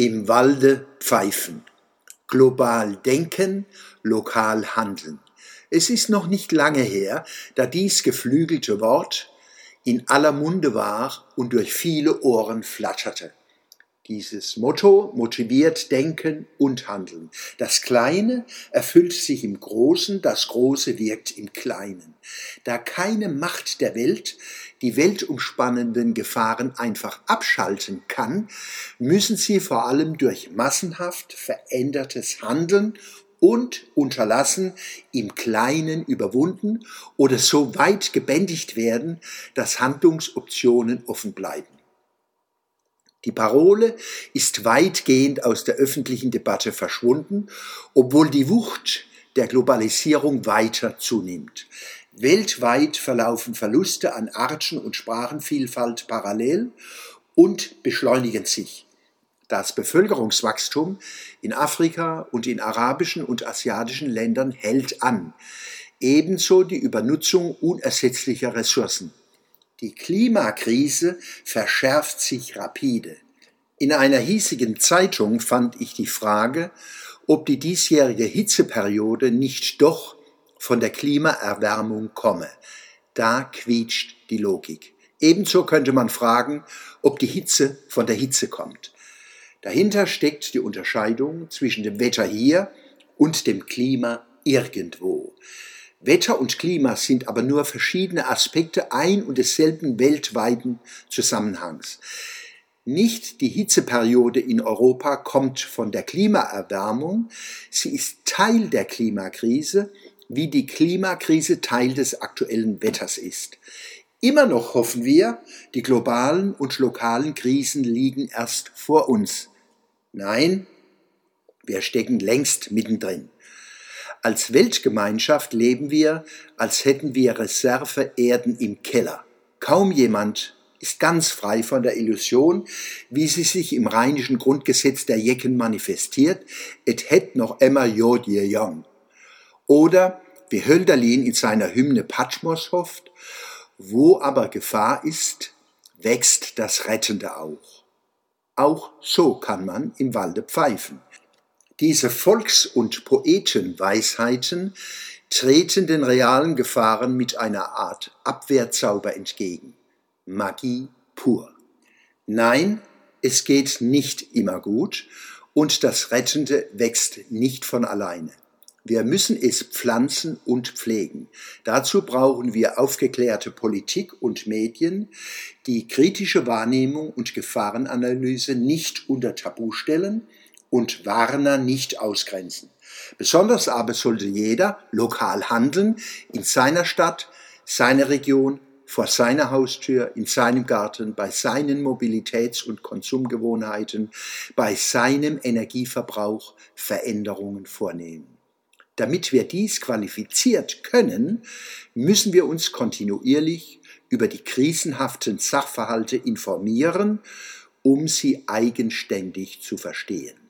Im Walde pfeifen. Global denken, lokal handeln. Es ist noch nicht lange her, da dies geflügelte Wort in aller Munde war und durch viele Ohren flatterte. Dieses Motto motiviert Denken und Handeln. Das Kleine erfüllt sich im Großen, das Große wirkt im Kleinen. Da keine Macht der Welt die weltumspannenden Gefahren einfach abschalten kann, müssen sie vor allem durch massenhaft verändertes Handeln und Unterlassen im Kleinen überwunden oder so weit gebändigt werden, dass Handlungsoptionen offen bleiben. Die Parole ist weitgehend aus der öffentlichen Debatte verschwunden, obwohl die Wucht der Globalisierung weiter zunimmt. Weltweit verlaufen Verluste an Arten- und Sprachenvielfalt parallel und beschleunigen sich. Das Bevölkerungswachstum in Afrika und in arabischen und asiatischen Ländern hält an, ebenso die Übernutzung unersetzlicher Ressourcen. Die Klimakrise verschärft sich rapide. In einer hiesigen Zeitung fand ich die Frage, ob die diesjährige Hitzeperiode nicht doch von der Klimaerwärmung komme. Da quietscht die Logik. Ebenso könnte man fragen, ob die Hitze von der Hitze kommt. Dahinter steckt die Unterscheidung zwischen dem Wetter hier und dem Klima irgendwo. Wetter und Klima sind aber nur verschiedene Aspekte ein und desselben weltweiten Zusammenhangs. Nicht die Hitzeperiode in Europa kommt von der Klimaerwärmung, sie ist Teil der Klimakrise, wie die Klimakrise Teil des aktuellen Wetters ist. Immer noch hoffen wir, die globalen und lokalen Krisen liegen erst vor uns. Nein, wir stecken längst mittendrin. Als Weltgemeinschaft leben wir, als hätten wir Reserveerden im Keller. Kaum jemand ist ganz frei von der Illusion, wie sie sich im rheinischen Grundgesetz der Jecken manifestiert, et het noch immer jod je jong. Oder wie Hölderlin in seiner Hymne Patmos hofft, wo aber Gefahr ist, wächst das Rettende auch. Auch so kann man im Walde pfeifen. Diese Volks- und Poetenweisheiten treten den realen Gefahren mit einer Art Abwehrzauber entgegen. Magie pur. Nein, es geht nicht immer gut und das Rettende wächst nicht von alleine. Wir müssen es pflanzen und pflegen. Dazu brauchen wir aufgeklärte Politik und Medien, die kritische Wahrnehmung und Gefahrenanalyse nicht unter Tabu stellen und Warner nicht ausgrenzen. Besonders aber sollte jeder lokal handeln, in seiner Stadt, seiner Region, vor seiner Haustür, in seinem Garten, bei seinen Mobilitäts- und Konsumgewohnheiten, bei seinem Energieverbrauch Veränderungen vornehmen. Damit wir dies qualifiziert können, müssen wir uns kontinuierlich über die krisenhaften Sachverhalte informieren, um sie eigenständig zu verstehen.